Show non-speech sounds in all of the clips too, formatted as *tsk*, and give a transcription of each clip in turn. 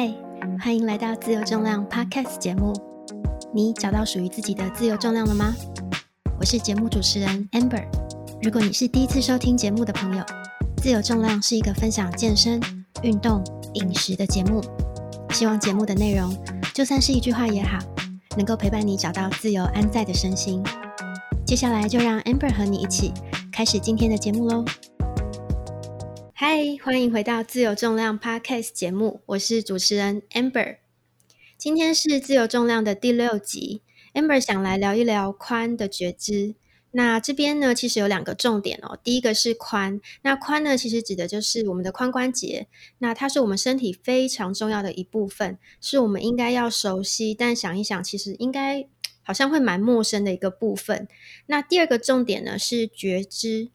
嗨，欢迎来到自由重量 Podcast 节目。你找到属于自己的自由重量了吗？我是节目主持人 Amber。如果你是第一次收听节目的朋友，自由重量是一个分享健身、运动、饮食的节目。希望节目的内容，就算是一句话也好，能够陪伴你找到自由安在的身心。接下来就让 Amber 和你一起开始今天的节目喽。嗨，欢迎回到自由重量 Podcast 节目，我是主持人 Amber。今天是自由重量的第六集，Amber 想来聊一聊髋的觉知。那这边呢，其实有两个重点哦。第一个是髋，那髋呢，其实指的就是我们的髋关节，那它是我们身体非常重要的一部分，是我们应该要熟悉，但想一想，其实应该好像会蛮陌生的一个部分。那第二个重点呢，是觉知。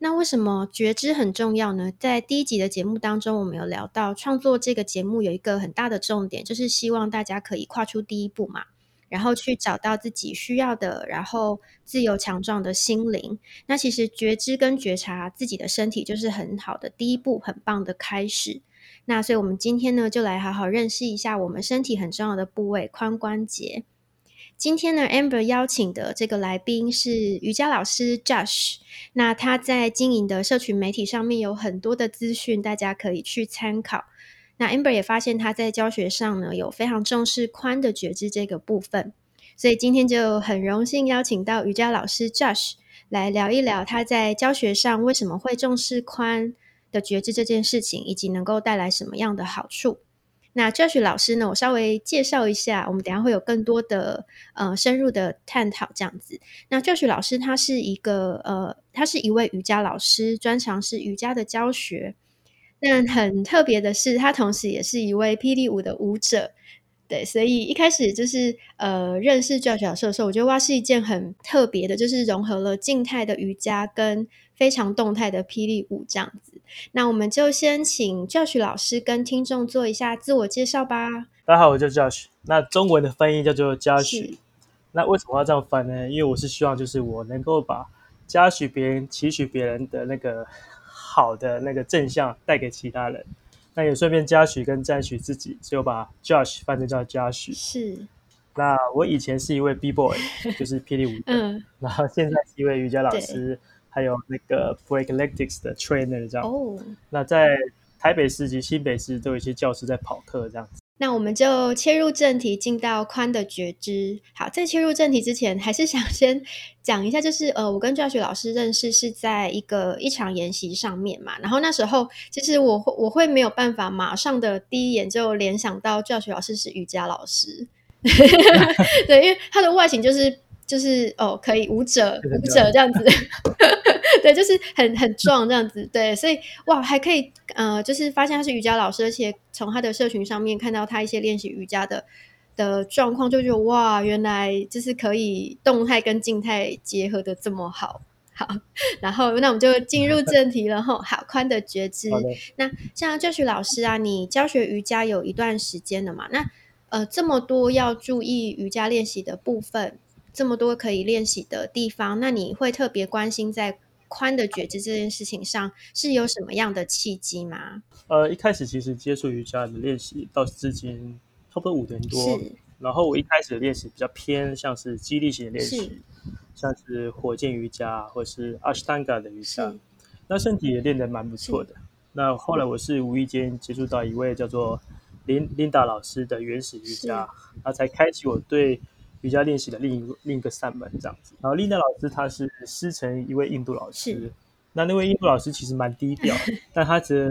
那为什么觉知很重要呢？在第一集的节目当中，我们有聊到创作这个节目有一个很大的重点，就是希望大家可以跨出第一步嘛，然后去找到自己需要的，然后自由强壮的心灵。那其实觉知跟觉察自己的身体，就是很好的第一步，很棒的开始。那所以，我们今天呢，就来好好认识一下我们身体很重要的部位——髋关节。今天呢，Amber 邀请的这个来宾是瑜伽老师 Josh。那他在经营的社群媒体上面有很多的资讯，大家可以去参考。那 Amber 也发现他在教学上呢，有非常重视髋的觉知这个部分，所以今天就很荣幸邀请到瑜伽老师 Josh 来聊一聊他在教学上为什么会重视髋的觉知这件事情，以及能够带来什么样的好处。那 Josh 老师呢？我稍微介绍一下，我们等下会有更多的呃深入的探讨这样子。那 Josh 老师他是一个呃，他是一位瑜伽老师，专长是瑜伽的教学。但很特别的是，他同时也是一位霹雳舞的舞者。对，所以一开始就是呃认识 Josh 老师的时候，我觉得哇是一件很特别的，就是融合了静态的瑜伽跟非常动态的霹雳舞这样子。那我们就先请 Josh 老师跟听众做一下自我介绍吧。大家好，我叫 Josh。那中文的翻译叫做嘉许。那为什么要这样翻呢？因为我是希望就是我能够把嘉许别人、期许别人的那个好的那个正向带给其他人。那也顺便嘉许跟赞许自己，就把 Josh 翻成叫嘉许。是。那我以前是一位 B boy，就是霹雳舞。*laughs* 嗯。然后现在是一位瑜伽老师。还有那个 Breakletics 的 trainer 这样，哦，那在台北市及新北市都有一些教师在跑课这样子。那我们就切入正题，进到宽的觉知。好，在切入正题之前，还是想先讲一下，就是呃，我跟教学老师认识是在一个一场研习上面嘛。然后那时候，其实我会我会没有办法马上的第一眼就联想到教学老师是瑜伽老师，*laughs* 对，因为他的外形就是。就是哦，可以舞者舞者这样子，*laughs* 对，就是很很壮这样子，对，所以哇，还可以呃，就是发现他是瑜伽老师，而且从他的社群上面看到他一些练习瑜伽的的状况，就觉得哇，原来就是可以动态跟静态结合的这么好，好，然后那我们就进入 *laughs* 正题了哈，好宽的觉知。那像教学老师啊，你教学瑜伽有一段时间了嘛？那呃，这么多要注意瑜伽练习的部分。这么多可以练习的地方，那你会特别关心在宽的觉知这件事情上是有什么样的契机吗？呃，一开始其实接触瑜伽的练习到至今差不多五年多，然后我一开始的练习比较偏像是激励型的练习，像是火箭瑜伽或是阿斯坦加的瑜伽，那身体也练得蛮不错的。那后来我是无意间接触到一位叫做琳琳达老师的原始瑜伽，他才开启我对。瑜伽练习的另一另一个扇门这样子，然后丽娜老师她是师承一位印度老师，那那位印度老师其实蛮低调，*laughs* 但他的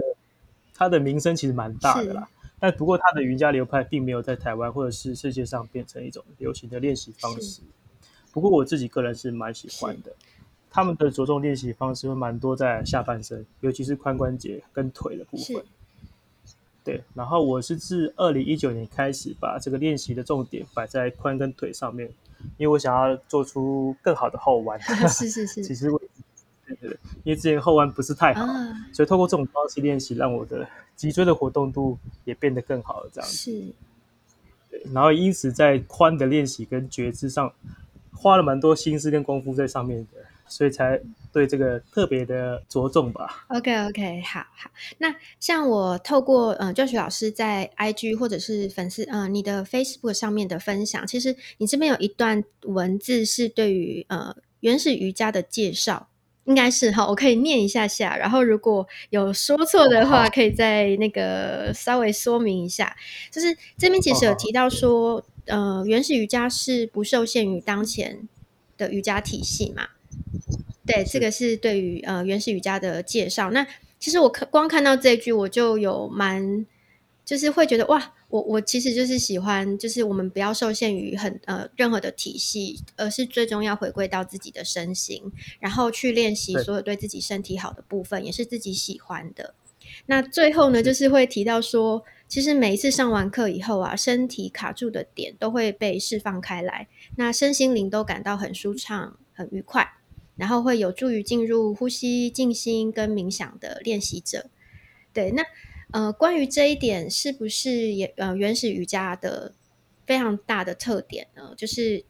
他的名声其实蛮大的啦。但不过他的瑜伽流派并没有在台湾或者是世界上变成一种流行的练习方式。不过我自己个人是蛮喜欢的，他们的着重练习方式会蛮多在下半身，尤其是髋关节跟腿的部分。对，然后我是自二零一九年开始把这个练习的重点摆在髋跟腿上面，因为我想要做出更好的后弯。*laughs* 是是是。其实我，对对对，因为之前后弯不是太好，所以透过这种方式练习，让我的脊椎的活动度也变得更好了。这样子。是。对，然后因此在髋的练习跟觉知上，花了蛮多心思跟功夫在上面的，所以才。对这个特别的着重吧。OK OK，好好。那像我透过呃教学老师在 IG 或者是粉丝呃你的 Facebook 上面的分享，其实你这边有一段文字是对于呃原始瑜伽的介绍。应该是哈，我可以念一下下，然后如果有说错的话，可以再那个稍微说明一下。就是这边其实有提到说，呃，原始瑜伽是不受限于当前的瑜伽体系嘛？对，这个是对于呃原始瑜伽的介绍。那其实我看光看到这句，我就有蛮就是会觉得哇。我我其实就是喜欢，就是我们不要受限于很呃任何的体系，而是最终要回归到自己的身心，然后去练习所有对自己身体好的部分，也是自己喜欢的。那最后呢，就是会提到说，其实每一次上完课以后啊，身体卡住的点都会被释放开来，那身心灵都感到很舒畅、很愉快，然后会有助于进入呼吸、静心跟冥想的练习者。对，那。呃，关于这一点，是不是也呃原始瑜伽的非常大的特点呢？就是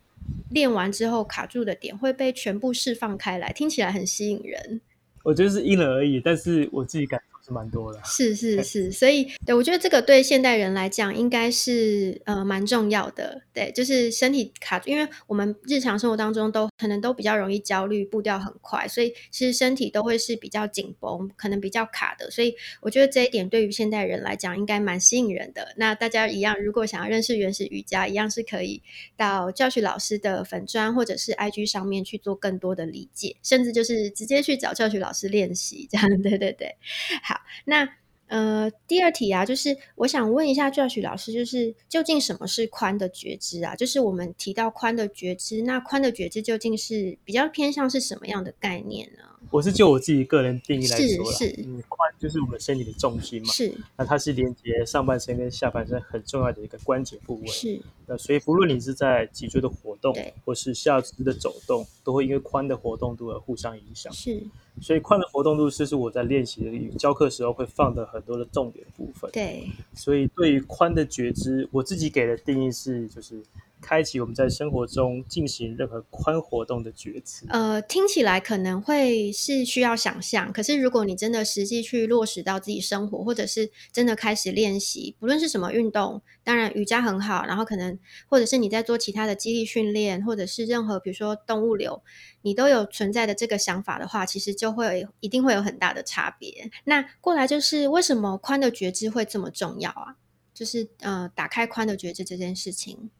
练完之后卡住的点会被全部释放开来，听起来很吸引人。我觉得是因人而异，但是我自己感。是蛮多的，是是是，所以对我觉得这个对现代人来讲应该是呃蛮重要的。对，就是身体卡住，因为我们日常生活当中都可能都比较容易焦虑，步调很快，所以其实身体都会是比较紧绷，可能比较卡的。所以我觉得这一点对于现代人来讲应该蛮吸引人的。那大家一样，如果想要认识原始瑜伽，一样是可以到教学老师的粉砖或者是 IG 上面去做更多的理解，甚至就是直接去找教学老师练习这样。*laughs* 对对对，好。那呃，第二题啊，就是我想问一下 Josh 老师，就是究竟什么是宽的觉知啊？就是我们提到宽的觉知，那宽的觉知究竟是比较偏向是什么样的概念呢？我是就我自己个人定义来说是嗯，髋就是我们身体的重心嘛，是。那它是连接上半身跟下半身很重要的一个关节部位，是。那所以不论你是在脊椎的活动，或是下肢的走动，都会因为髋的活动度而互相影响。是。所以髋的活动度就是我在练习的教课时候会放的很多的重点部分。对。所以对于髋的觉知，我自己给的定义是就是。开启我们在生活中进行任何宽活动的觉知。呃，听起来可能会是需要想象，可是如果你真的实际去落实到自己生活，或者是真的开始练习，不论是什么运动，当然瑜伽很好，然后可能或者是你在做其他的肌力训练，或者是任何比如说动物流，你都有存在的这个想法的话，其实就会一定会有很大的差别。那过来就是为什么宽的觉知会这么重要啊？就是呃，打开宽的觉知这件事情。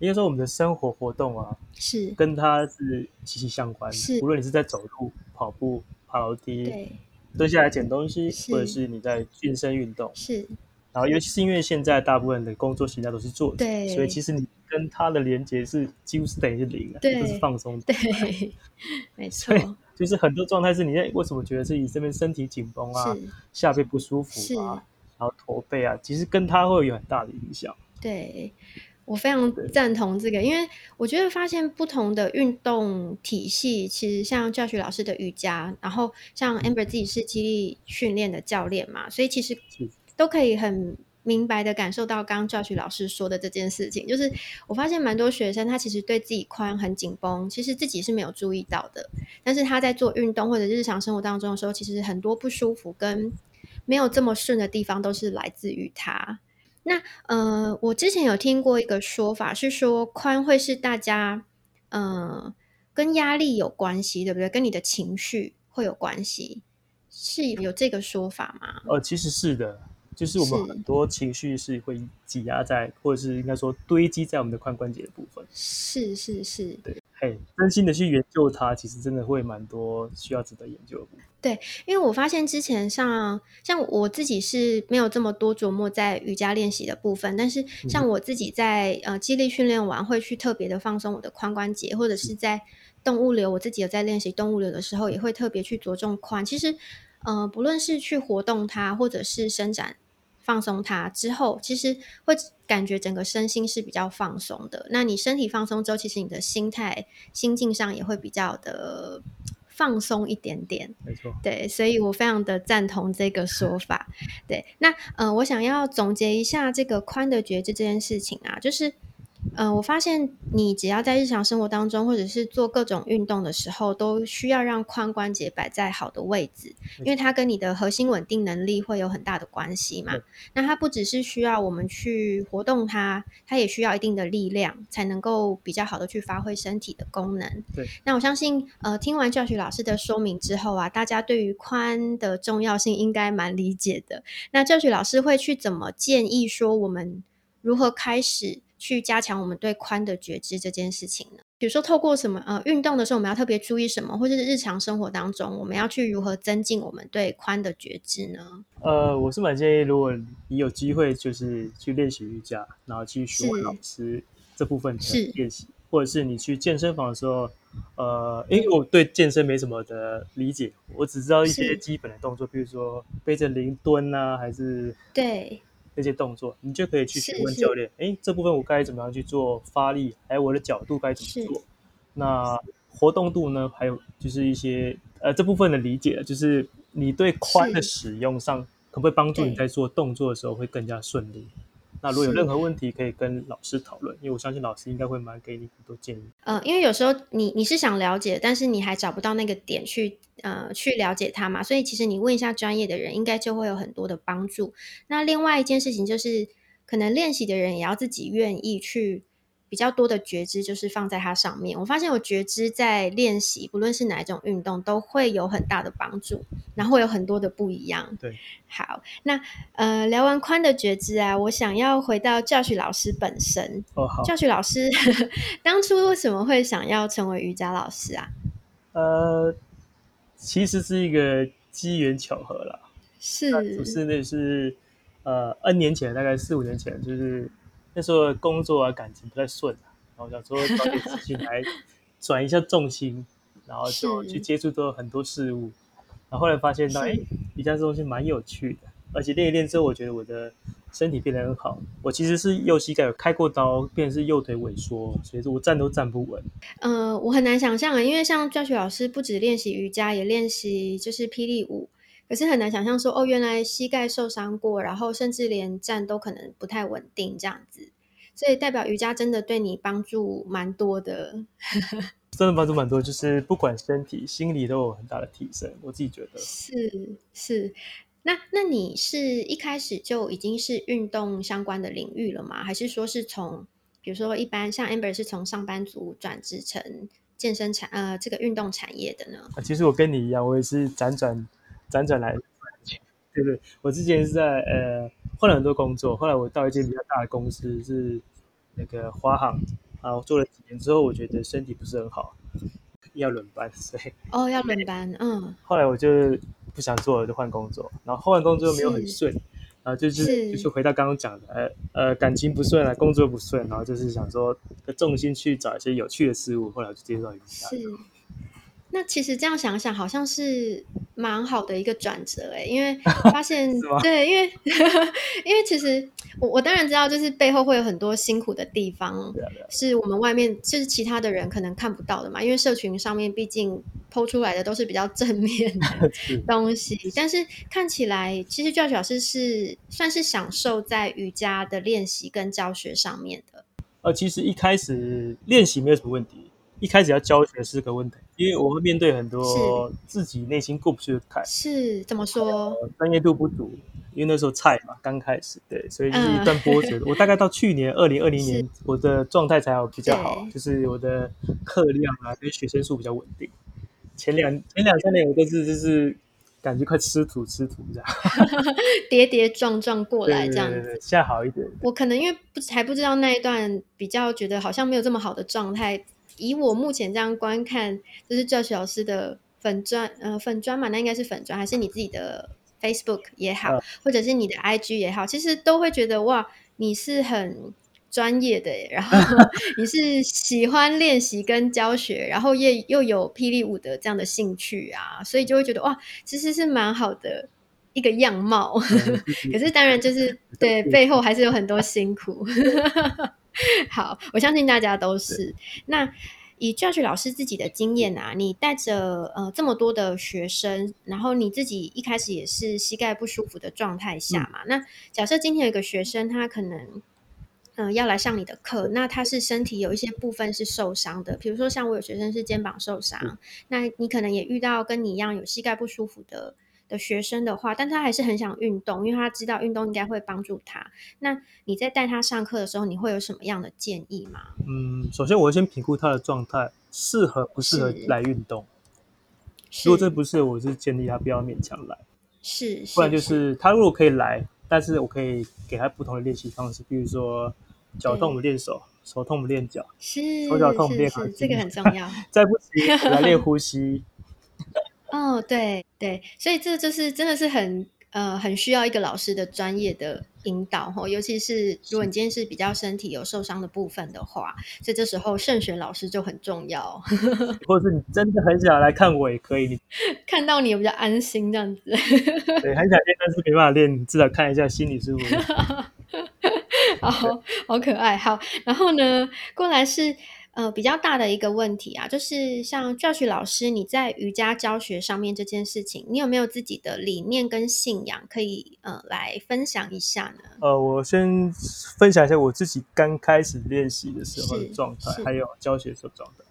应该说，我们的生活活动啊，是跟它是息息相关。是，无论你是在走路、跑步、爬楼梯，对，蹲下来捡东西，或者是你在健身运动，是。然后，尤其是因为现在大部分的工作形态都是坐着，所以其实你跟它的连接是几乎是等于是零的，都是放松。对，*laughs* 没错。就是很多状态是你在为什么觉得自己这边身体紧绷啊，下背不舒服啊，然后驼背啊，其实跟它会有很大的影响。对。我非常赞同这个，因为我觉得发现不同的运动体系，其实像教学老师的瑜伽，然后像 Amber 自己是肌力训练的教练嘛，所以其实都可以很明白的感受到刚刚教学老师说的这件事情。就是我发现蛮多学生他其实对自己髋很紧绷，其实自己是没有注意到的，但是他在做运动或者日常生活当中的时候，其实很多不舒服跟没有这么顺的地方，都是来自于他。那呃，我之前有听过一个说法，是说宽会是大家呃跟压力有关系，对不对？跟你的情绪会有关系，是有这个说法吗？呃，其实是的，就是我们很多情绪是会挤压在，或者是应该说堆积在我们的髋关节的部分。是是是，对。真心的去研究它，其实真的会蛮多需要值得研究的。对，因为我发现之前像像我自己是没有这么多琢磨在瑜伽练习的部分，但是像我自己在呃肌力训练完会去特别的放松我的髋关节，或者是在动物流，我自己有在练习动物流的时候，也会特别去着重髋。其实，呃，不论是去活动它，或者是伸展。放松它之后，其实会感觉整个身心是比较放松的。那你身体放松之后，其实你的心态、心境上也会比较的放松一点点。没错，对，所以我非常的赞同这个说法。*laughs* 对，那呃，我想要总结一下这个宽的觉知这件事情啊，就是嗯，我发现你只要在日常生活当中，或者是做各种运动的时候，都需要让髋关节摆在好的位置，因为它跟你的核心稳定能力会有很大的关系嘛。那它不只是需要我们去活动它，它也需要一定的力量，才能够比较好的去发挥身体的功能。对。那我相信，呃，听完教学老师的说明之后啊，大家对于髋的重要性应该蛮理解的。那教学老师会去怎么建议说我们如何开始？去加强我们对髋的觉知这件事情呢？比如说，透过什么呃运动的时候，我们要特别注意什么，或者是日常生活当中，我们要去如何增进我们对髋的觉知呢？呃，我是蛮建议，如果你有机会，就是去练习瑜伽，然后去询问老师这部分的练习，或者是你去健身房的时候，呃，因为我对健身没什么的理解，我只知道一些基本的动作，比如说背着零蹲啊，还是对。那些动作，你就可以去询问教练。哎，这部分我该怎么样去做发力？还有我的角度该怎么做？那活动度呢？还有就是一些呃这部分的理解，就是你对髋的使用上，可不可以帮助你在做动作的时候会更加顺利？那如果有任何问题，可以跟老师讨论，因为我相信老师应该会蛮给你很多建议。嗯，因为有时候你你是想了解，但是你还找不到那个点去呃去了解它嘛，所以其实你问一下专业的人，应该就会有很多的帮助。那另外一件事情就是，可能练习的人也要自己愿意去。比较多的觉知就是放在它上面。我发现我觉知在练习，不论是哪一种运动，都会有很大的帮助，然后有很多的不一样。对，好，那呃，聊完宽的觉知啊，我想要回到教学老师本身。哦，好。教学老师 *laughs* 当初为什么会想要成为瑜伽老师啊？呃，其实是一个机缘巧合啦。是，不是那是呃，N 年前，大概四五年前，就是。那时候工作啊感情不太顺然后想说找点事情来 *laughs* 转一下重心，然后就去接触到很多事物，然后后来发现到哎，瑜伽这东西蛮有趣的，而且练一练之后，我觉得我的身体变得很好。我其实是右膝盖有开过刀，变成是右腿萎缩，所以说我站都站不稳。嗯，我很难想象啊，因为像教学老师不止练习瑜伽，也练习就是霹雳舞。可是很难想象说哦，原来膝盖受伤过，然后甚至连站都可能不太稳定这样子，所以代表瑜伽真的对你帮助蛮多的，*laughs* 真的帮助蛮多，就是不管身体、心理都有很大的提升。我自己觉得是是。那那你是一开始就已经是运动相关的领域了吗？还是说是从比如说一般像 Amber 是从上班族转职成健身产呃这个运动产业的呢？啊，其实我跟你一样，我也是辗转。辗转来，对对，我之前是在呃换了很多工作，后来我到一间比较大的公司，是那个华航，然后做了几年之后，我觉得身体不是很好，要轮班，所以哦要轮班，嗯，后来我就不想做了，就换工作，然后换完工作又没有很顺，然后就是。就是回到刚刚讲的，呃呃感情不顺啊，工作不顺，然后就是想说重心去找一些有趣的事物，后来就接触到瑜伽。是，那其实这样想想，好像是。蛮好的一个转折哎，因为 *laughs* 发现对，因为 *laughs* 因为其实我我当然知道，就是背后会有很多辛苦的地方，是我们外面就是其他的人可能看不到的嘛。因为社群上面毕竟剖出来的都是比较正面的 *laughs* 东西，但是看起来其实教学老师是算是享受在瑜伽的练习跟教学上面的。呃，其实一开始练习没有什么问题。一开始要教学是个问题，因为我会面对很多自己内心过不去的坎。是怎么说？专业度不足，因为那时候菜嘛，刚开始，对，所以是一段波折。*laughs* 我大概到去年二零二零年，我的状态才好比较好，就是我的课量啊跟学生数比较稳定。前两 *laughs* 前两三年我都是就是感觉快吃土吃土这样，*laughs* 跌跌撞撞过来这样子。现在好一点。我可能因为不还不知道那一段比较觉得好像没有这么好的状态。以我目前这样观看，就是教学老师的粉砖，呃，粉砖嘛，那应该是粉砖，还是你自己的 Facebook 也好，或者是你的 IG 也好，其实都会觉得哇，你是很专业的，然后 *laughs* 你是喜欢练习跟教学，然后也又有霹雳舞的这样的兴趣啊，所以就会觉得哇，其实是蛮好的一个样貌。*laughs* 可是当然就是对背后还是有很多辛苦。*laughs* *laughs* 好，我相信大家都是。那以教学老师自己的经验啊，你带着呃这么多的学生，然后你自己一开始也是膝盖不舒服的状态下嘛？那假设今天有一个学生，他可能嗯，要来上你的课，那他是身体有一些部分是受伤的，比如说像我有学生是肩膀受伤，那你可能也遇到跟你一样有膝盖不舒服的的学生的话，但他还是很想运动，因为他知道运动应该会帮助他。那你在带他上课的时候，你会有什么样的建议吗？嗯，首先我会先评估他的状态，适合不适合来运动。如果这不是，我是建议他不要勉强来。是，不然就是他如果可以来，但是我可以给他不同的练习方式，比如说。脚痛我们练手，手痛我们练脚，是手脚痛我们练是这个很重要。*laughs* 再不行来练呼 *laughs* 吸。哦，对对，所以这就是真的是很呃很需要一个老师的专业的引导哈，尤其是如果你今天是比较身体有受伤的部分的话，所以这时候慎选老师就很重要。*laughs* 或者是你真的很想来看我也可以，你 *laughs* 看到你比较安心这样子。对，*laughs* 很想练，但是没办法练，你至少看一下心理舒服。好好可爱，好，然后呢，过来是呃比较大的一个问题啊，就是像 Josh 老师，你在瑜伽教学上面这件事情，你有没有自己的理念跟信仰可以呃来分享一下呢？呃，我先分享一下我自己刚开始练习的时候的状态，还有教学时候状态。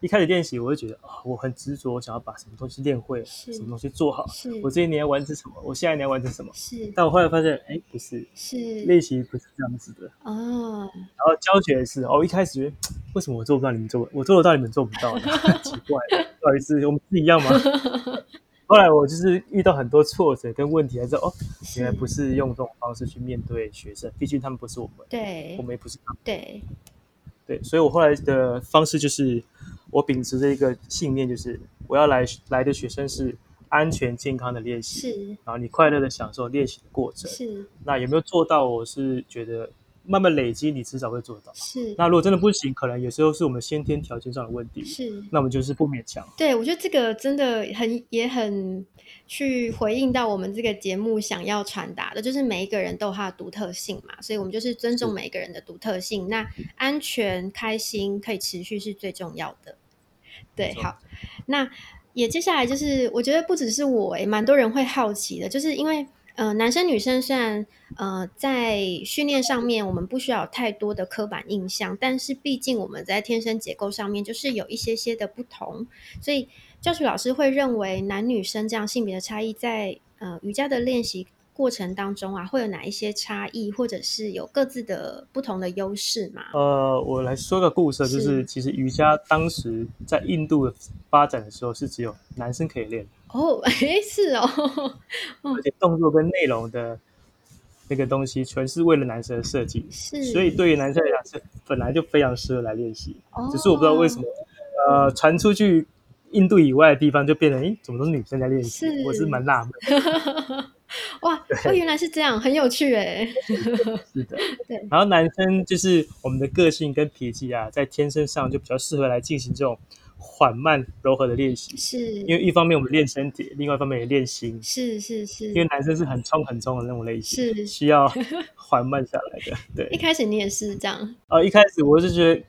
一开始练习，我就觉得啊，我很执着，想要把什么东西练会，什么东西做好。我这一年要完成什么？我下一年要完成什么？是。但我后来发现，哎，不是，是练习不是这样子的哦。然后教学也是，哦，一开始觉得 *tsk* 为什么我做不到，你们做，我做得到，你们做不到，*laughs* 奇怪，不好意思，我们是一样吗？*laughs* 后来我就是遇到很多挫折跟问题，还是哦，原来不是用这种方式去面对学生，毕竟他们不是我们，对，我们也不是他们，对，对，所以我后来的方式就是。我秉持着一个信念，就是我要来来的学生是安全健康的练习，是，然后你快乐的享受练习的过程，是。那有没有做到？我是觉得慢慢累积，你迟早会做到。是。那如果真的不行，可能有时候是我们先天条件上的问题，是。那我们就是不勉强。对，我觉得这个真的很也很去回应到我们这个节目想要传达的，就是每一个人都有他的独特性嘛，所以我们就是尊重每一个人的独特性。那安全、开心可以持续是最重要的。对，好，那也接下来就是，我觉得不只是我，诶，蛮多人会好奇的，就是因为，呃，男生女生虽然，呃，在训练上面我们不需要太多的刻板印象，但是毕竟我们在天生结构上面就是有一些些的不同，所以教学老师会认为男女生这样性别的差异，在呃瑜伽的练习。过程当中啊，会有哪一些差异，或者是有各自的不同的优势吗？呃，我来说个故事，就是其实瑜伽当时在印度发展的时候，是只有男生可以练。哦，哎，是哦，而且动作跟内容的那个东西，全是为了男生设计，是，所以对于男生来讲是本来就非常适合来练习。只是我不知道为什么，呃，传出去印度以外的地方就变成，哎，怎么都是女生在练习？我是蛮纳闷。哇，哦，原来是这样，很有趣哎。*laughs* 是的，对。然后男生就是我们的个性跟脾气啊，在天生上就比较适合来进行这种缓慢柔和的练习。是，因为一方面我们练身体，另外一方面也练心。是是是。因为男生是很冲很冲的那种类型，是需要缓慢下来的。对，*laughs* 一开始你也是这样。呃，一开始我是觉得。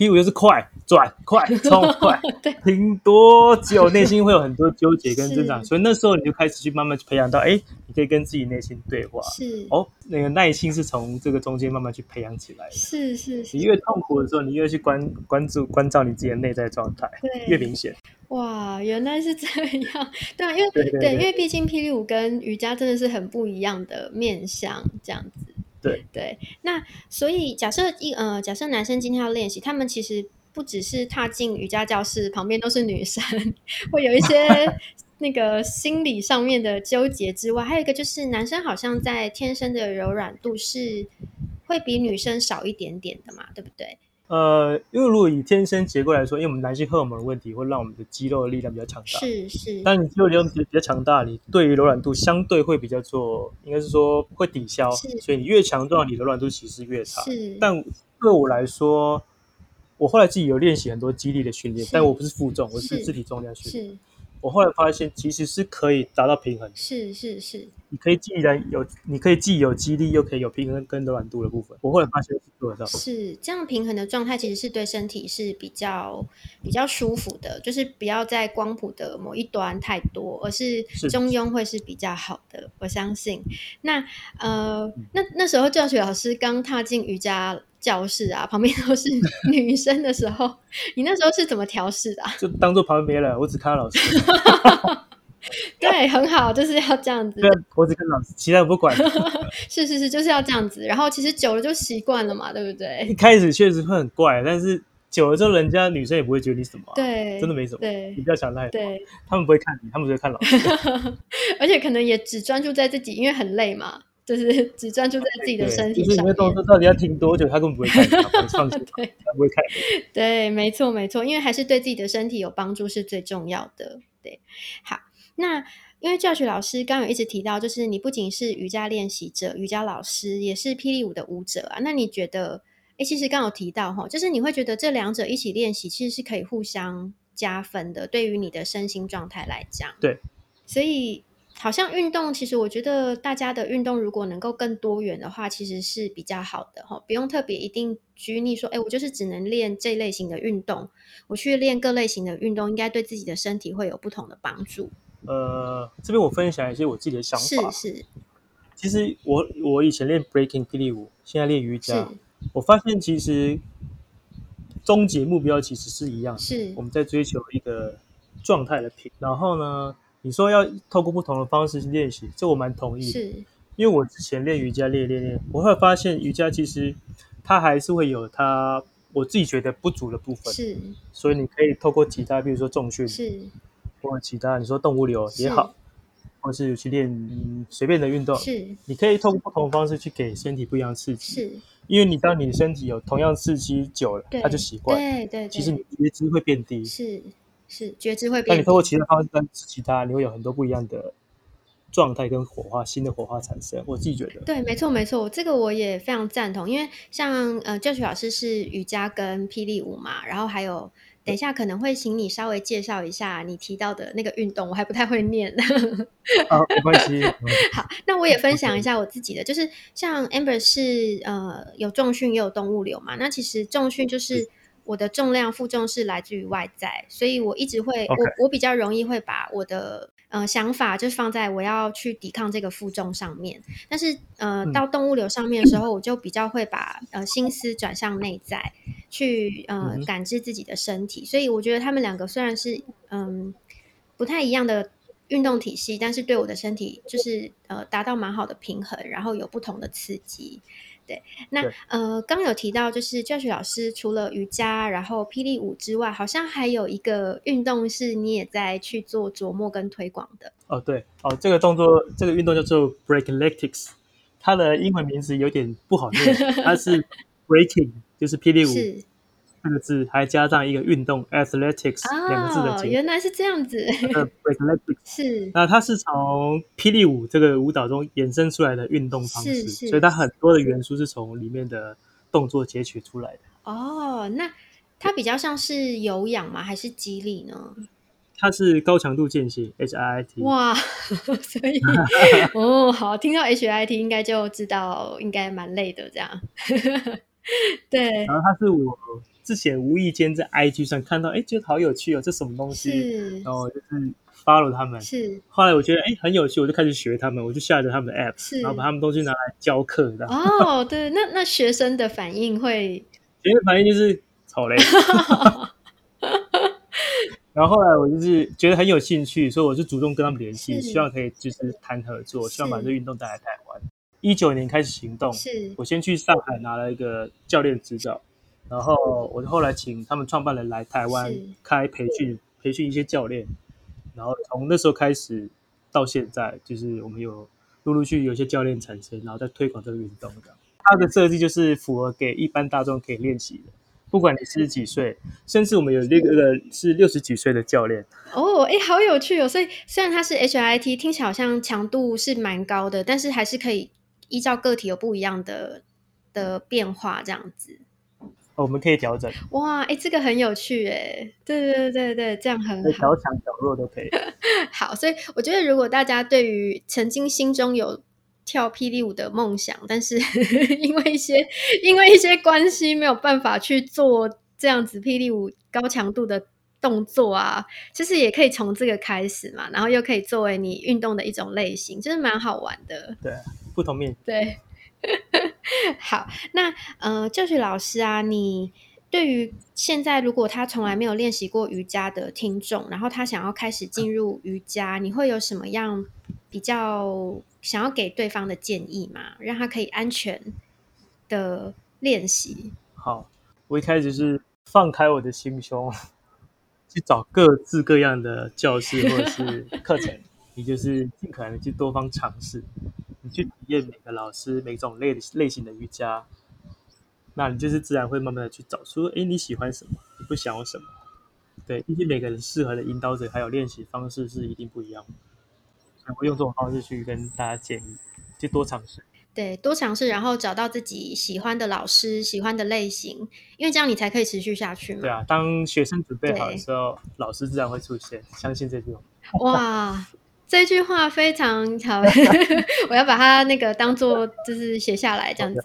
屁股就是快转快冲快，*laughs* 对，停多久，内心会有很多纠结跟挣扎，所以那时候你就开始去慢慢去培养到，哎，你可以跟自己内心对话，是。哦，那个耐心是从这个中间慢慢去培养起来的，是是是，你越痛苦的时候，你越去关关注关照你自己的内在状态，对，越明显。哇，原来是这样，对啊，因为对，因为毕竟霹雳舞跟瑜伽真的是很不一样的面相，这样子。对对，那所以假设一呃，假设男生今天要练习，他们其实不只是踏进瑜伽教室，旁边都是女生，*laughs* 会有一些 *laughs* 那个心理上面的纠结之外，还有一个就是男生好像在天生的柔软度是会比女生少一点点的嘛，对不对？呃，因为如果以天生结构来说，因为我们男性荷尔蒙的问题，会让我们的肌肉的力量比较强大。是是。但你肌肉力量比比较强大，你对于柔软度相对会比较做，应该是说会抵消。所以你越强壮，你柔软度其实越差。是。但对我来说，我后来自己有练习很多肌力的训练，但我不是负重，我是自体重量训练。是。我后来发现，其实是可以达到平衡。是是是。你可以既然有，你可以既有肌力，又可以有平衡跟柔软度的部分。我后来发现是做得到。是这样平衡的状态，其实是对身体是比较比较舒服的，就是不要在光谱的某一端太多，而是中庸会是比较好的。我相信。那呃，那那时候教学老师刚踏进瑜伽教室啊，旁边都是女生的时候，你那时候是怎么调试的？就当做旁边没人，我只看老师。*laughs* *laughs* 对，很好，就是要这样子。对，我只跟老师，其他我不管。*laughs* 是是是，就是要这样子。然后其实久了就习惯了嘛，对不对？一开始确实会很怪，但是久了之后，人家女生也不会觉得你什么。对，真的没什么。对，你不要想太多。对，他们不会看你，他们只会看老师。*laughs* 而且可能也只专注在自己，因为很累嘛，就是只专注在自己的身体上。就是你动作到底要停多久，他根本不会看，放心，他不会看。对，没错没错，因为还是对自己的身体有帮助是最重要的。对，好。那因为教学老师刚有一直提到，就是你不仅是瑜伽练习者、瑜伽老师，也是霹雳舞的舞者啊。那你觉得，哎，其实刚有提到哈，就是你会觉得这两者一起练习，其实是可以互相加分的，对于你的身心状态来讲。对，所以好像运动，其实我觉得大家的运动如果能够更多元的话，其实是比较好的哈，不用特别一定拘泥说，哎，我就是只能练这类型的运动，我去练各类型的运动，应该对自己的身体会有不同的帮助。呃，这边我分享一些我自己的想法。是是，其实我我以前练 breaking 霹雳舞，现在练瑜伽，我发现其实终极目标其实是一样，是我们在追求一个状态的平。然后呢，你说要透过不同的方式去练习，这我蛮同意。是，因为我之前练瑜伽练练练，我会发现瑜伽其实它还是会有它我自己觉得不足的部分。是，所以你可以透过其他，比如说重训。是。或者其他，你说动物流也好，或是去练随便的运动，是，你可以通过不同的方式去给身体不一样的刺激，是，因为你当你的身体有同样刺激久了，它就习惯，对对，其实你觉知会变低，是是觉知会变，那你通过其他方式跟其他，你会有很多不一样的。状态跟火花，新的火花产生，我自己觉得。对，没错没错，这个我也非常赞同。因为像呃，教学老师是瑜伽跟霹雳舞嘛，然后还有等一下可能会请你稍微介绍一下你提到的那个运动，我还不太会念。好，*laughs* 没关系。*laughs* 好，那我也分享一下我自己的，就是像 Amber 是呃有重训也有动物流嘛，那其实重训就是我的重量负重是来自于外在，所以我一直会我我比较容易会把我的。呃，想法就放在我要去抵抗这个负重上面，但是呃，到动物流上面的时候，我就比较会把呃心思转向内在，去呃感知自己的身体。所以我觉得他们两个虽然是嗯不太一样的运动体系，但是对我的身体就是呃达到蛮好的平衡，然后有不同的刺激。对，那呃，刚有提到就是教学老师除了瑜伽，然后霹雳舞之外，好像还有一个运动是你也在去做琢磨跟推广的。哦，对，哦，这个动作，这个运动叫做 Breakletics，它的英文名字有点不好念，*laughs* 它是 Breaking，就是霹雳舞。这个字还加上一个运动 athletics 两个字的结，原来是这样子。*laughs* 是，那它是从霹雳舞这个舞蹈中衍生出来的运动方式，所以它很多的元素是从里面的动作截取出来的。哦，那它比较像是有氧吗？还是激励呢？它是高强度间歇 H I I T。哇，*laughs* 所以 *laughs* 哦，好，听到 H I T 应该就知道应该蛮累的这样。对，然后它是我。之前无意间在 IG 上看到，哎，觉得好有趣哦，这什么东西？然后就是 follow 他们。是。后来我觉得，哎，很有趣，我就开始学他们，我就下载他们的 app，然后把他们东西拿来教课的。*laughs* 哦，对，那那学生的反应会？学生反应就是好嘞。*laughs* 然后后来我就是觉得很有兴趣，所以我就主动跟他们联系，希望可以就是谈合作，希望把这运动带来台湾。一九年开始行动，是我先去上海拿了一个教练执照。然后我后来请他们创办人来台湾开培训，培训一些教练。然后从那时候开始到现在，就是我们有陆陆续续有些教练产生，然后在推广这个运动的。它的设计就是符合给一般大众可以练习的，不管你是几岁，甚至我们有那个是六十几岁的教练。哦，哎，好有趣哦！所以虽然它是 HIT，听起来好像强度是蛮高的，但是还是可以依照个体有不一样的的变化这样子。我们可以调整。哇，哎，这个很有趣，哎，对对对对这样很好，小强小弱都可以。*laughs* 好，所以我觉得如果大家对于曾经心中有跳霹雳舞的梦想，但是 *laughs* 因为一些因为一些关系没有办法去做这样子霹雳舞高强度的动作啊，其实也可以从这个开始嘛，然后又可以作为你运动的一种类型，就是蛮好玩的。对，不同面对。*laughs* 好，那呃，教学老师啊，你对于现在如果他从来没有练习过瑜伽的听众，然后他想要开始进入瑜伽，你会有什么样比较想要给对方的建议吗？让他可以安全的练习。好，我一开始是放开我的心胸，去找各自各样的教室或者是课程，*laughs* 你就是尽可能去多方尝试。你去体验每个老师每种类类型的瑜伽，那你就是自然会慢慢的去找出，哎，你喜欢什么，你不想要什么？对，毕竟每个人适合的引导者还有练习方式是一定不一样的，我会用这种方式去跟大家建议，就多尝试。对，多尝试，然后找到自己喜欢的老师、喜欢的类型，因为这样你才可以持续下去嘛。对啊，当学生准备好的时候，老师自然会出现，相信这句话。哇。这句话非常好，我要把它那个当做就是写下来这样子。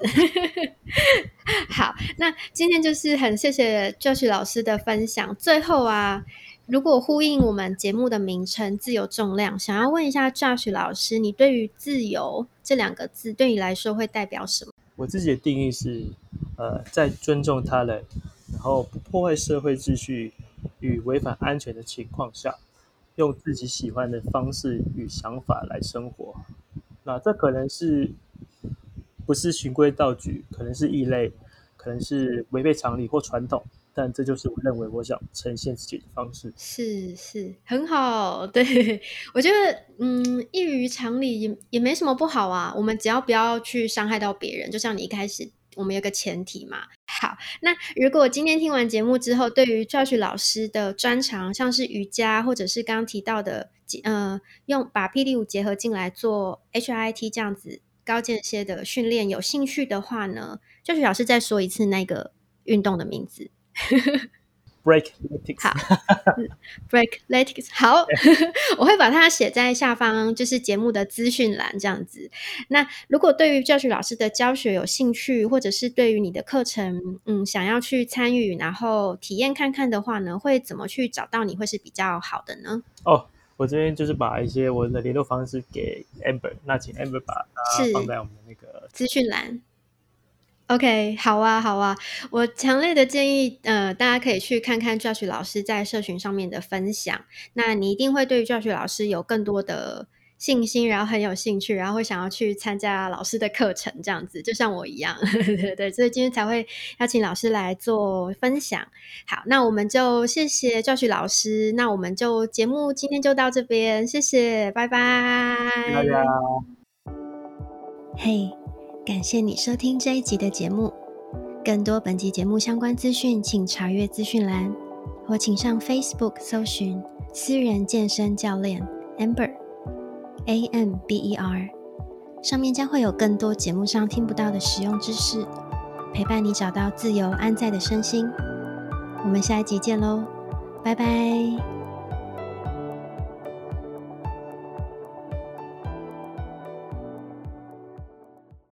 *laughs* 好，那今天就是很谢谢 Josh 老师的分享。最后啊，如果呼应我们节目的名称“自由重量”，想要问一下 Josh 老师，你对于“自由”这两个字对你来说会代表什么？我自己的定义是，呃，在尊重他人，然后不破坏社会秩序与违反安全的情况下。用自己喜欢的方式与想法来生活，那这可能是不是循规蹈矩，可能是异类，可能是违背常理或传统，但这就是我认为我想呈现自己的方式。是是，很好。*laughs* 对我觉得，嗯，异于常理也也没什么不好啊。我们只要不要去伤害到别人，就像你一开始。我们有个前提嘛，好，那如果今天听完节目之后，对于 Josh 老师的专长，像是瑜伽，或者是刚刚提到的，呃，用把霹雳舞结合进来做 HIT 这样子高间歇的训练，有兴趣的话呢，Josh 老师再说一次那个运动的名字。Break 好，break letics 好，*laughs* 我会把它写在下方，就是节目的资讯栏这样子。那如果对于教学老师的教学有兴趣，或者是对于你的课程，嗯，想要去参与，然后体验看看的话呢，会怎么去找到你会是比较好的呢？哦，我这边就是把一些我的联络方式给 Amber，那请 Amber 把它放在我们的那个资讯栏。OK，好啊，好啊，我强烈的建议，呃，大家可以去看看 Josh 老师在社群上面的分享，那你一定会对 Josh 老师有更多的信心，然后很有兴趣，然后会想要去参加老师的课程，这样子，就像我一样，*laughs* 对对，所以今天才会邀请老师来做分享。好，那我们就谢谢 Josh 老师，那我们就节目今天就到这边，谢谢，拜拜，大家，嘿。感谢你收听这一集的节目。更多本集节目相关资讯，请查阅资讯栏，或请上 Facebook 搜寻“私人健身教练 Amber A M B E R”，上面将会有更多节目上听不到的实用知识，陪伴你找到自由安在的身心。我们下一集见喽，拜拜。